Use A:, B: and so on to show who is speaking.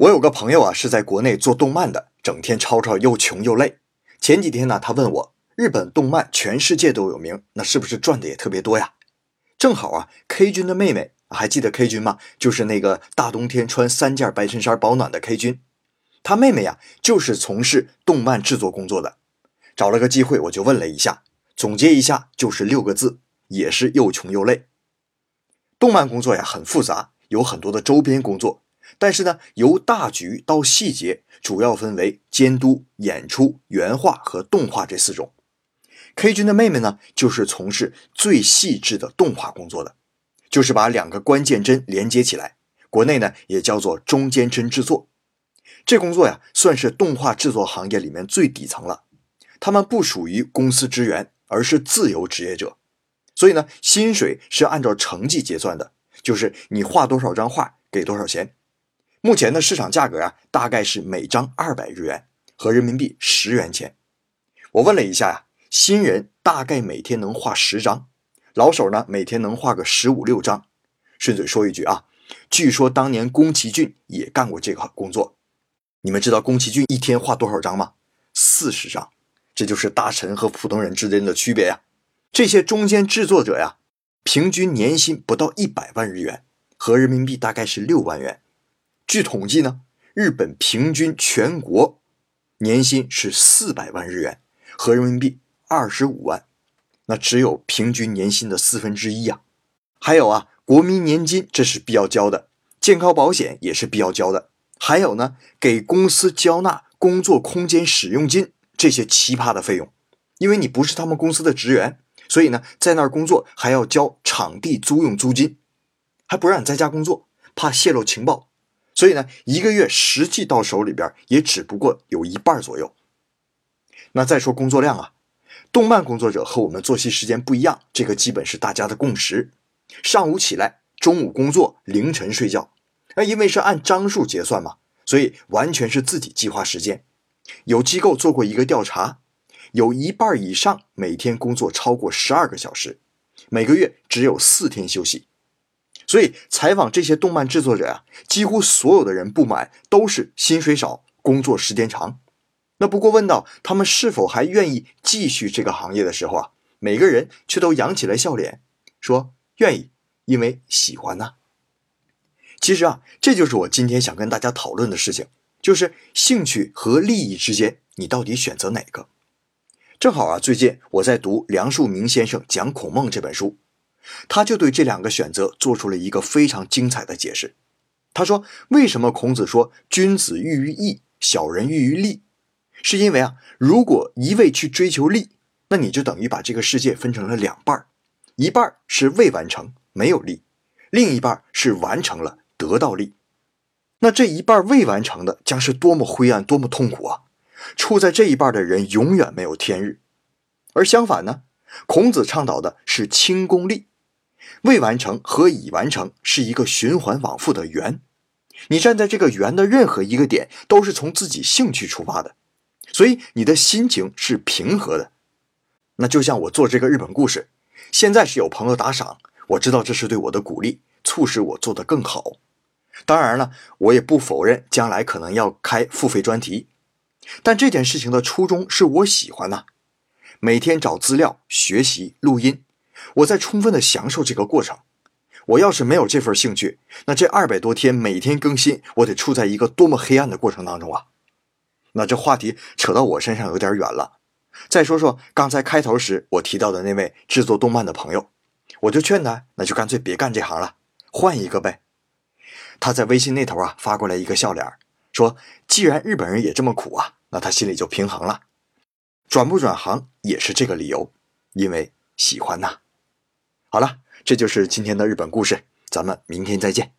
A: 我有个朋友啊，是在国内做动漫的，整天吵吵又穷又累。前几天呢，他问我，日本动漫全世界都有名，那是不是赚的也特别多呀？正好啊，K 君的妹妹还记得 K 君吗？就是那个大冬天穿三件白衬衫保暖的 K 君，他妹妹呀，就是从事动漫制作工作的。找了个机会，我就问了一下，总结一下就是六个字，也是又穷又累。动漫工作呀，很复杂，有很多的周边工作。但是呢，由大局到细节，主要分为监督、演出、原画和动画这四种。K 君的妹妹呢，就是从事最细致的动画工作的，就是把两个关键帧连接起来，国内呢也叫做中间帧制作。这工作呀，算是动画制作行业里面最底层了。他们不属于公司职员，而是自由职业者，所以呢，薪水是按照成绩结算的，就是你画多少张画给多少钱。目前的市场价格啊，大概是每张二百日元，合人民币十元钱。我问了一下呀，新人大概每天能画十张，老手呢每天能画个十五六张。顺嘴说一句啊，据说当年宫崎骏也干过这个工作。你们知道宫崎骏一天画多少张吗？四十张。这就是大神和普通人之间的区别呀。这些中间制作者呀，平均年薪不到一百万日元，合人民币大概是六万元。据统计呢，日本平均全国年薪是四百万日元，合人民币二十五万，那只有平均年薪的四分之一呀。还有啊，国民年金这是必要交的，健康保险也是必要交的，还有呢，给公司交纳工作空间使用金这些奇葩的费用。因为你不是他们公司的职员，所以呢，在那儿工作还要交场地租用租金，还不让你在家工作，怕泄露情报。所以呢，一个月实际到手里边也只不过有一半左右。那再说工作量啊，动漫工作者和我们作息时间不一样，这个基本是大家的共识。上午起来，中午工作，凌晨睡觉。那因为是按张数结算嘛，所以完全是自己计划时间。有机构做过一个调查，有一半以上每天工作超过十二个小时，每个月只有四天休息。所以采访这些动漫制作者啊，几乎所有的人不满都是薪水少、工作时间长。那不过问到他们是否还愿意继续这个行业的时候啊，每个人却都扬起了笑脸，说愿意，因为喜欢呐。其实啊，这就是我今天想跟大家讨论的事情，就是兴趣和利益之间，你到底选择哪个？正好啊，最近我在读梁漱溟先生讲孔孟这本书。他就对这两个选择做出了一个非常精彩的解释。他说：“为什么孔子说君子喻于义，小人喻于利？是因为啊，如果一味去追求利，那你就等于把这个世界分成了两半一半是未完成，没有利；另一半是完成了，得到利。那这一半未完成的，将是多么灰暗，多么痛苦啊！处在这一半的人，永远没有天日。而相反呢，孔子倡导的是轻功利。”未完成和已完成是一个循环往复的圆，你站在这个圆的任何一个点，都是从自己兴趣出发的，所以你的心情是平和的。那就像我做这个日本故事，现在是有朋友打赏，我知道这是对我的鼓励，促使我做得更好。当然了，我也不否认将来可能要开付费专题，但这件事情的初衷是我喜欢呐，每天找资料、学习、录音。我在充分的享受这个过程。我要是没有这份兴趣，那这二百多天每天更新，我得处在一个多么黑暗的过程当中啊！那这话题扯到我身上有点远了。再说说刚才开头时我提到的那位制作动漫的朋友，我就劝他，那就干脆别干这行了，换一个呗。他在微信那头啊发过来一个笑脸，说：“既然日本人也这么苦啊，那他心里就平衡了。转不转行也是这个理由，因为喜欢呐。”好了，这就是今天的日本故事，咱们明天再见。